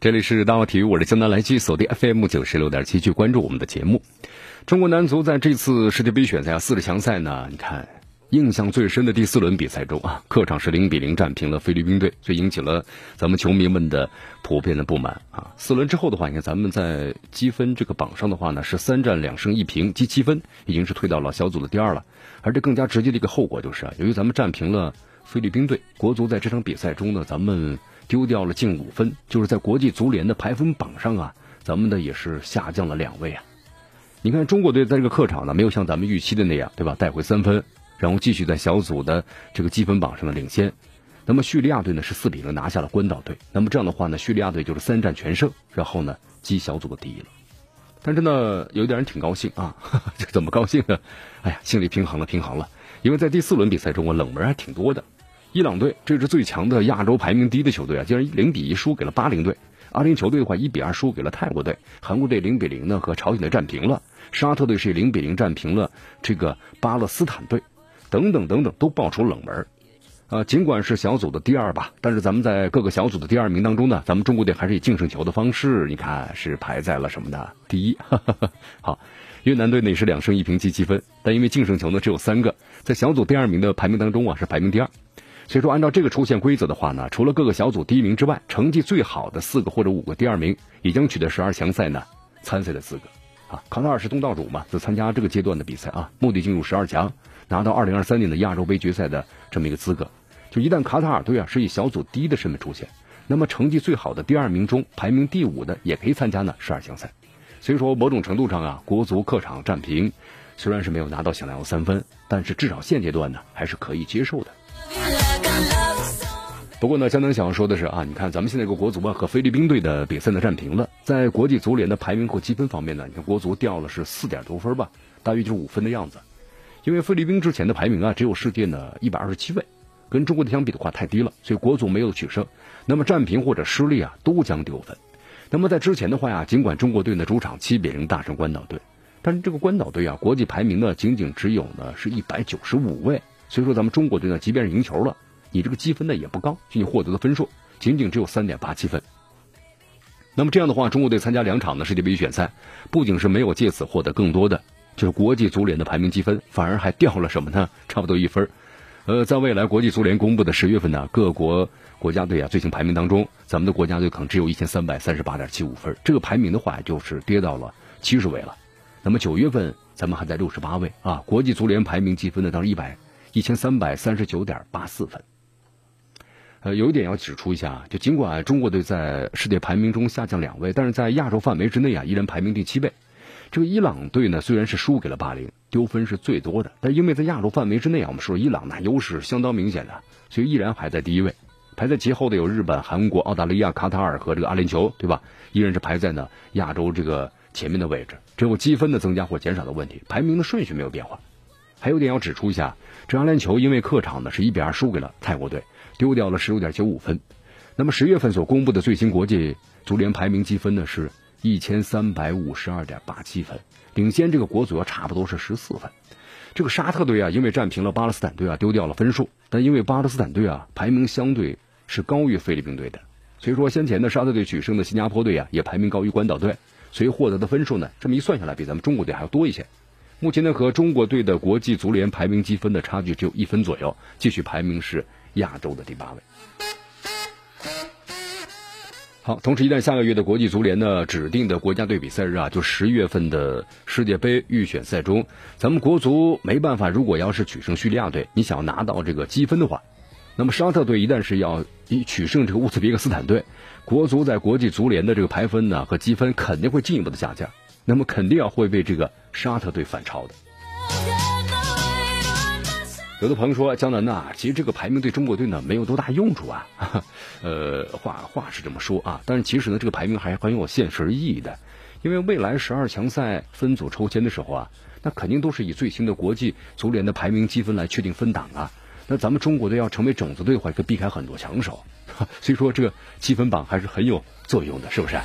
这里是大话体育，我是江南来继续锁定 FM 九十六点七，去关注我们的节目。中国男足在这次世界杯选赛四十强赛呢，你看印象最深的第四轮比赛中啊，客场是零比零战平了菲律宾队，所以引起了咱们球迷们的普遍的不满啊。四轮之后的话，你看咱们在积分这个榜上的话呢，是三战两胜一平积七分，已经是退到了小组的第二了。而这更加直接的一个后果就是啊，由于咱们战平了菲律宾队，国足在这场比赛中呢，咱们丢掉了近五分，就是在国际足联的排分榜上啊，咱们的也是下降了两位啊。你看，中国队在这个客场呢，没有像咱们预期的那样，对吧？带回三分，然后继续在小组的这个积分榜上的领先。那么叙利亚队呢是四比零拿下了关岛队。那么这样的话呢，叙利亚队就是三战全胜，然后呢积小组的第一了。但是呢有点人挺高兴啊，这 怎么高兴呢？哎呀，心里平衡了，平衡了。因为在第四轮比赛中啊，冷门还挺多的。伊朗队这支最强的亚洲排名低的球队啊，竟然零比一输给了巴林队。阿联酋队的话，一比二输给了泰国队；韩国队零比零呢和朝鲜队战平了；沙特队是零比零战平了这个巴勒斯坦队，等等等等都爆出冷门。啊，尽管是小组的第二吧，但是咱们在各个小组的第二名当中呢，咱们中国队还是以净胜球的方式，你看是排在了什么呢？第一。好，越南队呢也是两胜一平积七分，但因为净胜球呢只有三个，在小组第二名的排名当中啊是排名第二。所以说，按照这个出线规则的话呢，除了各个小组第一名之外，成绩最好的四个或者五个第二名，已经取得十二强赛呢参赛的资格。啊，卡塔尔是东道主嘛，就参加这个阶段的比赛啊，目的进入十二强，拿到二零二三年的亚洲杯决赛的这么一个资格。就一旦卡塔尔队啊是以小组第一的身份出现，那么成绩最好的第二名中排名第五的也可以参加呢十二强赛。所以说，某种程度上啊，国足客场战平，虽然是没有拿到想要的三分，但是至少现阶段呢还是可以接受的。不过呢，相当想要说的是啊，你看咱们现在这个国足啊和菲律宾队的比赛呢战平了，在国际足联的排名或积分方面呢，你看国足掉了是四点多分吧，大约就是五分的样子。因为菲律宾之前的排名啊只有世界呢一百二十七位，跟中国队相比的话太低了，所以国足没有取胜。那么战平或者失利啊都将丢分。那么在之前的话呀，尽管中国队呢主场七比零大胜关岛队，但是这个关岛队啊国际排名呢仅仅只有呢是一百九十五位。所以说，咱们中国队呢，即便是赢球了，你这个积分呢也不高，就你获得的分数仅仅只有三点八七分。那么这样的话，中国队参加两场的世界杯预选赛，不仅是没有借此获得更多的就是国际足联的排名积分，反而还掉了什么呢？差不多一分。呃，在未来国际足联公布的十月份呢，各国国家队啊最新排名当中，咱们的国家队可能只有一千三百三十八点七五分，这个排名的话就是跌到了七十位了。那么九月份咱们还在六十八位啊，国际足联排名积分呢到一百。一千三百三十九点八四分。呃，有一点要指出一下，就尽管中国队在世界排名中下降两位，但是在亚洲范围之内啊，依然排名第七位。这个伊朗队呢，虽然是输给了巴林，丢分是最多的，但因为在亚洲范围之内啊，我们说伊朗那优势相当明显的，所以依然排在第一位。排在其后的有日本、韩国、澳大利亚、卡塔尔和这个阿联酋，对吧？依然是排在呢亚洲这个前面的位置，只有积分的增加或减少的问题，排名的顺序没有变化。还有点要指出一下，这阿联酋因为客场呢是一比二输给了泰国队，丢掉了十六点九五分。那么十月份所公布的最新国际足联排名积分呢是一千三百五十二点八七分，领先这个国足要差不多是十四分。这个沙特队啊，因为战平了巴勒斯坦队啊，丢掉了分数。但因为巴勒斯坦队啊排名相对是高于菲律宾队的，所以说先前的沙特队取胜的新加坡队啊也排名高于关岛队，所以获得的分数呢这么一算下来，比咱们中国队还要多一些。目前呢，和中国队的国际足联排名积分的差距只有一分左右，继续排名是亚洲的第八位。好，同时一旦下个月的国际足联呢指定的国家队比赛日啊，就十月份的世界杯预选赛中，咱们国足没办法，如果要是取胜叙利亚队，你想要拿到这个积分的话，那么沙特队一旦是要以取胜这个乌兹别克斯坦队，国足在国际足联的这个排分呢和积分肯定会进一步的下降。那么肯定要会被这个沙特队反超的。有的朋友说，江南呐，其实这个排名对中国队呢没有多大用处啊。呃，话话是这么说啊，但是其实呢，这个排名还是很有现实意义的。因为未来十二强赛分组抽签的时候啊，那肯定都是以最新的国际足联的排名积分来确定分档啊。那咱们中国队要成为种子队的话，可以避开很多强手。所以说，这个积分榜还是很有作用的，是不是？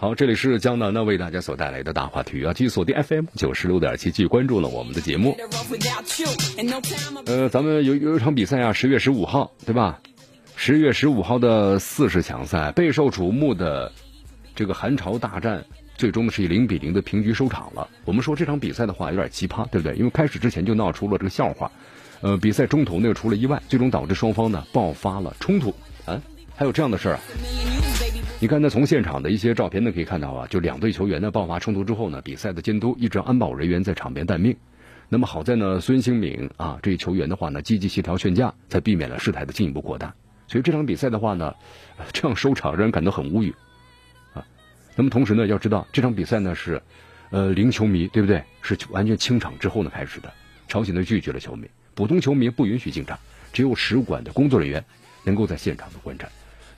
好，这里是江南呢为大家所带来的大话体育啊，继续锁定 FM 九十六点七，继续关注了我们的节目。呃，咱们有有一场比赛啊，十月十五号，对吧？十月十五号的四十强赛，备受瞩目的这个韩朝大战，最终呢是以零比零的平局收场了。我们说这场比赛的话有点奇葩，对不对？因为开始之前就闹出了这个笑话，呃，比赛中途呢又出了意外，最终导致双方呢爆发了冲突啊，还有这样的事儿啊。你看，那从现场的一些照片呢，可以看到啊，就两队球员呢爆发冲突之后呢，比赛的监督一直安保人员在场边待命。那么好在呢，孙兴敏啊这一球员的话呢，积极协调劝架，才避免了事态的进一步扩大。所以这场比赛的话呢，这样收场让人感到很无语啊。那么同时呢，要知道这场比赛呢是，呃，零球迷对不对？是完全清场之后呢开始的。朝鲜队拒绝了球迷，普通球迷不允许进场，只有使馆的工作人员能够在现场的观战。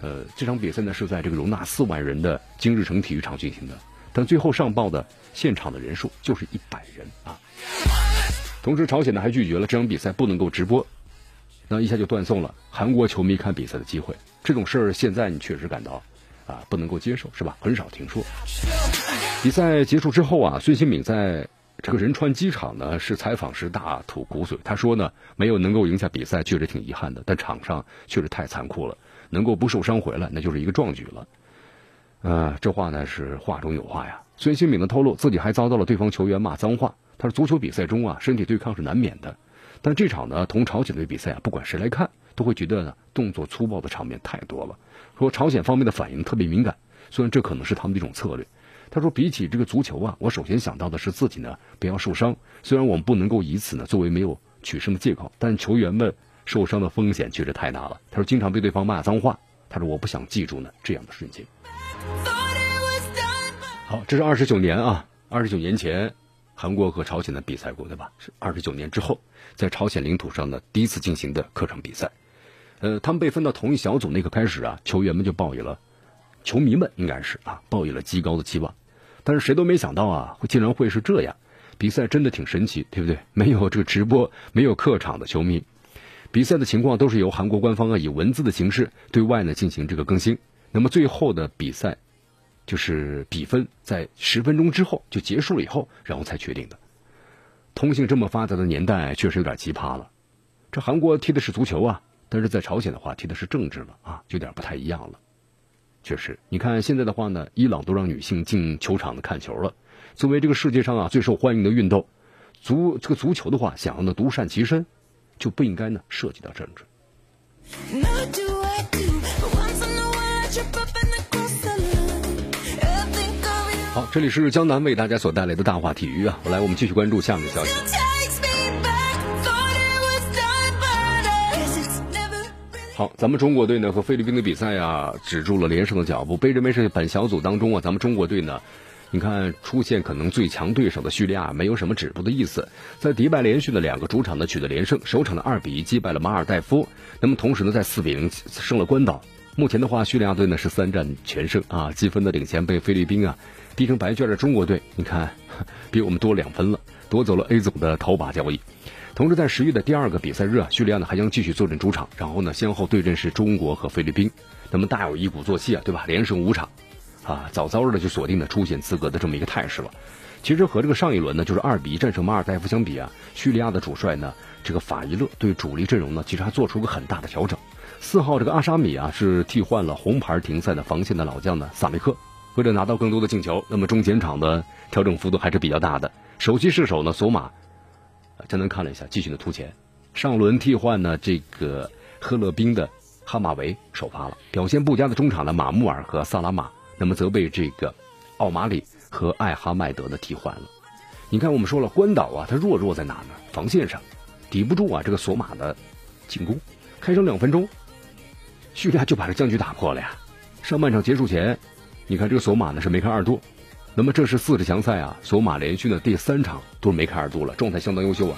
呃，这场比赛呢是在这个容纳四万人的金日成体育场进行的，但最后上报的现场的人数就是一百人啊。同时，朝鲜呢还拒绝了这场比赛不能够直播，那一下就断送了韩国球迷看比赛的机会。这种事儿现在你确实感到啊不能够接受，是吧？很少听说。比赛结束之后啊，孙兴敏在这个仁川机场呢是采访时大吐苦水，他说呢没有能够赢下比赛，确实挺遗憾的，但场上确实太残酷了。能够不受伤回来，那就是一个壮举了。呃，这话呢是话中有话呀。孙兴敏的透露，自己还遭到了对方球员骂脏话。他说，足球比赛中啊，身体对抗是难免的。但这场呢，同朝鲜队比赛啊，不管谁来看，都会觉得呢，动作粗暴的场面太多了。说朝鲜方面的反应特别敏感，虽然这可能是他们的一种策略。他说，比起这个足球啊，我首先想到的是自己呢不要受伤。虽然我们不能够以此呢作为没有取胜的借口，但球员们。受伤的风险确实太大了。他说：“经常被对方骂脏话。”他说：“我不想记住呢这样的瞬间。”好，这是二十九年啊，二十九年前韩国和朝鲜的比赛过，对吧？是二十九年之后，在朝鲜领土上的第一次进行的客场比赛。呃，他们被分到同一小组那个开始啊，球员们就抱有了，球迷们应该是啊，抱有了极高的期望。但是谁都没想到啊，竟然会是这样。比赛真的挺神奇，对不对？没有这个直播，没有客场的球迷。比赛的情况都是由韩国官方啊以文字的形式对外呢进行这个更新。那么最后的比赛，就是比分在十分钟之后就结束了以后，然后才确定的。通信这么发达的年代，确实有点奇葩了。这韩国踢的是足球啊，但是在朝鲜的话踢的是政治了啊，有点不太一样了。确实，你看现在的话呢，伊朗都让女性进球场的看球了。作为这个世界上啊最受欢迎的运动，足这个足球的话，想要呢独善其身。就不应该呢涉及到政治。好，这里是江南为大家所带来的大话体育啊，来，我们继续关注下面的消息。好，咱们中国队呢和菲律宾的比赛啊，止住了连胜的脚步，被认为是本小组当中啊，咱们中国队呢。你看，出现可能最强对手的叙利亚没有什么止步的意思，在迪拜连续的两个主场呢取得连胜，首场的二比一击败了马尔代夫，那么同时呢在四比零胜了关岛。目前的话，叙利亚队呢是三战全胜啊，积分的领先被菲律宾啊逼成白卷的中国队，你看 比我们多两分了，夺走了 A 组的头把交椅。同时在十月的第二个比赛日啊，叙利亚呢还将继续坐镇主场，然后呢先后对阵是中国和菲律宾，那么大有一鼓作气啊，对吧？连胜五场。啊，早早的就锁定了出线资格的这么一个态势了。其实和这个上一轮呢，就是二比一战胜马尔代夫相比啊，叙利亚的主帅呢，这个法伊勒对主力阵容呢，其实还做出个很大的调整。四号这个阿沙米啊，是替换了红牌停赛的防线的老将呢萨梅克，为了拿到更多的进球，那么中前场的调整幅度还是比较大的。首席射手呢索马，简单看了一下，继续的突前。上轮替换呢这个赫勒宾的哈马维首发了，表现不佳的中场呢马穆尔和萨拉马。那么则被这个奥马里和艾哈迈德的替换了。你看，我们说了，关岛啊，它弱弱在哪呢？防线上，抵不住啊这个索马的进攻。开场两分钟，叙利亚就把这僵局打破了呀。上半场结束前，你看这个索马呢是梅开二度。那么这是四十强赛啊，索马连续的第三场都是梅开二度了，状态相当优秀啊。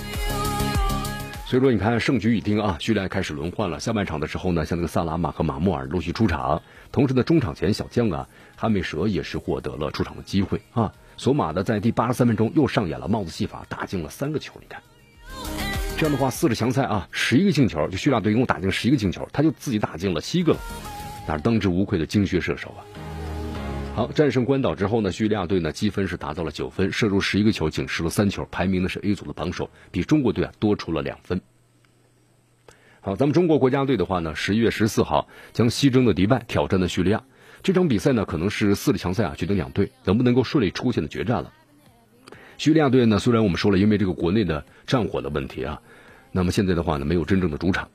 所以说，你看胜局已定啊，叙利亚开始轮换了。下半场的时候呢，像这个萨拉马和马穆尔陆续出场，同时呢，中场前小将啊，哈梅舍也是获得了出场的机会啊。索马的在第八十三分钟又上演了帽子戏法，打进了三个球。你看，这样的话，四十强赛啊，十一个进球，就叙利亚队一共打进十一个进球，他就自己打进了七个了，那是当之无愧的精血射手啊。好，战胜关岛之后呢，叙利亚队呢积分是达到了九分，射入十一个球，仅失了三球，排名呢是 A 组的榜首，比中国队啊多出了两分。好，咱们中国国家队的话呢，十一月十四号将西征的迪拜挑战的叙利亚，这场比赛呢可能是四强赛啊决定两队能不能够顺利出线的决战了。叙利亚队呢，虽然我们说了，因为这个国内的战火的问题啊，那么现在的话呢没有真正的主场，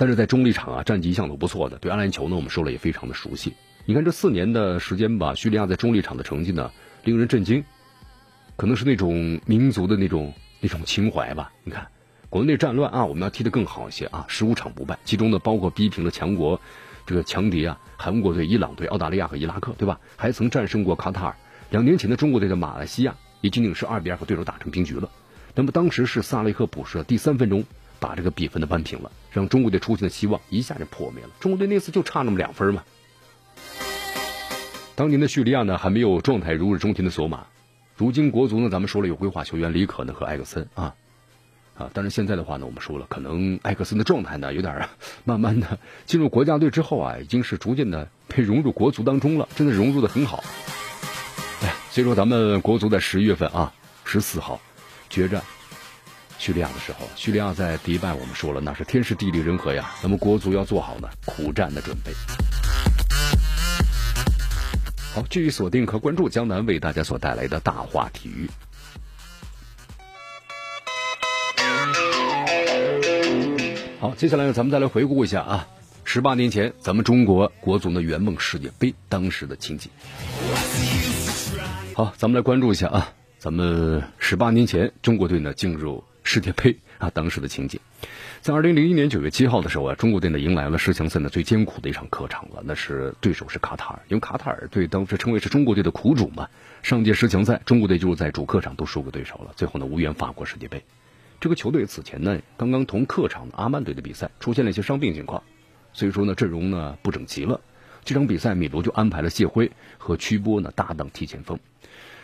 但是在中立场啊战绩一向都不错的，对阿联酋呢我们说了也非常的熟悉。你看这四年的时间吧，叙利亚在中立场的成绩呢，令人震惊。可能是那种民族的那种那种情怀吧。你看，国内战乱啊，我们要踢得更好一些啊，十五场不败，其中呢包括逼平了强国，这个强敌啊，韩国队、伊朗队、澳大利亚和伊拉克，对吧？还曾战胜过卡塔尔。两年前的中国队的马来西亚，也仅仅是二比二和对手打成平局了。那么当时是萨雷赫补射第三分钟把这个比分的扳平了，让中国队出现的希望一下就破灭了。中国队那次就差那么两分嘛。当年的叙利亚呢，还没有状态如日中天的索马，如今国足呢，咱们说了有规划球员李可呢和艾克森啊，啊，但是现在的话呢，我们说了，可能艾克森的状态呢有点慢慢的进入国家队之后啊，已经是逐渐的被融入国足当中了，真的融入的很好。哎，所以说咱们国足在十一月份啊，十四号决战叙利亚的时候，叙利亚在迪拜，我们说了那是天时地利人和呀，那么国足要做好呢苦战的准备。好，继续锁定和关注江南为大家所带来的大话体育。好，接下来呢，咱们再来回顾一下啊，十八年前咱们中国国足的圆梦世界杯当时的情景。好，咱们来关注一下啊，咱们十八年前中国队呢进入世界杯啊当时的情景。在二零零一年九月七号的时候啊，中国队呢迎来了十强赛的最艰苦的一场客场了。那是对手是卡塔尔，因为卡塔尔队当时称为是中国队的苦主嘛。上届十强赛，中国队就是在主客场都输给对手了，最后呢无缘法国世界杯。这个球队此前呢刚刚同客场的阿曼队的比赛出现了一些伤病情况，所以说呢阵容呢不整齐了。这场比赛米卢就安排了谢辉和曲波呢搭档踢前锋。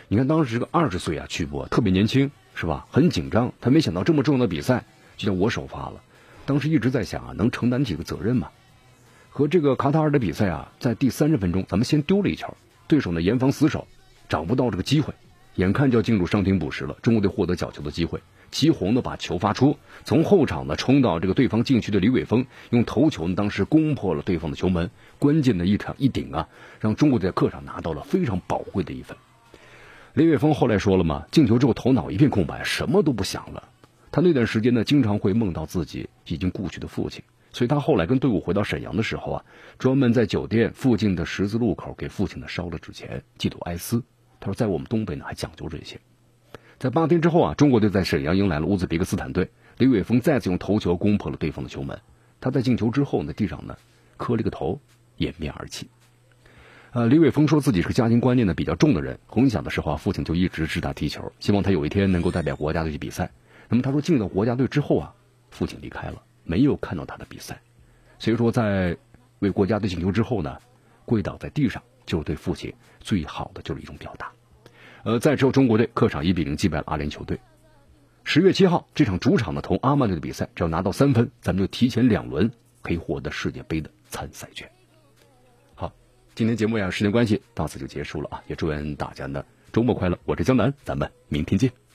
你看当时这个二十岁啊曲波特别年轻是吧？很紧张，他没想到这么重要的比赛就叫我首发了。当时一直在想啊，能承担几个责任吗？和这个卡塔尔的比赛啊，在第三十分钟，咱们先丢了一球，对手呢严防死守，找不到这个机会，眼看就要进入伤停补时了，中国队获得角球的机会，齐红呢把球发出，从后场呢冲到这个对方禁区的李伟峰，用头球呢当时攻破了对方的球门，关键的一场一顶啊，让中国队在客场拿到了非常宝贵的一分。李伟峰后来说了嘛，进球之后头脑一片空白，什么都不想了。他那段时间呢，经常会梦到自己已经故去的父亲，所以他后来跟队伍回到沈阳的时候啊，专门在酒店附近的十字路口给父亲呢烧了纸钱，寄托哀思。他说，在我们东北呢还讲究这些。在八天之后啊，中国队在沈阳迎来了乌兹别克斯坦队，李伟峰再次用头球攻破了对方的球门。他在进球之后呢，地上呢磕了个头，掩面而泣。呃，李伟峰说自己是个家庭观念呢比较重的人，从小的时候啊，父亲就一直支他踢球，希望他有一天能够代表国家队去比赛。那么他说，进了国家队之后啊，父亲离开了，没有看到他的比赛，所以说在为国家队进球之后呢，跪倒在地上，就是对父亲最好的就是一种表达。呃，在之后中国队客场一比零击败了阿联酋队。十月七号这场主场的同阿曼队的比赛，只要拿到三分，咱们就提前两轮可以获得世界杯的参赛权。今天节目呀，时间关系到此就结束了啊，也祝愿大家呢周末快乐。我是江南，咱们明天见。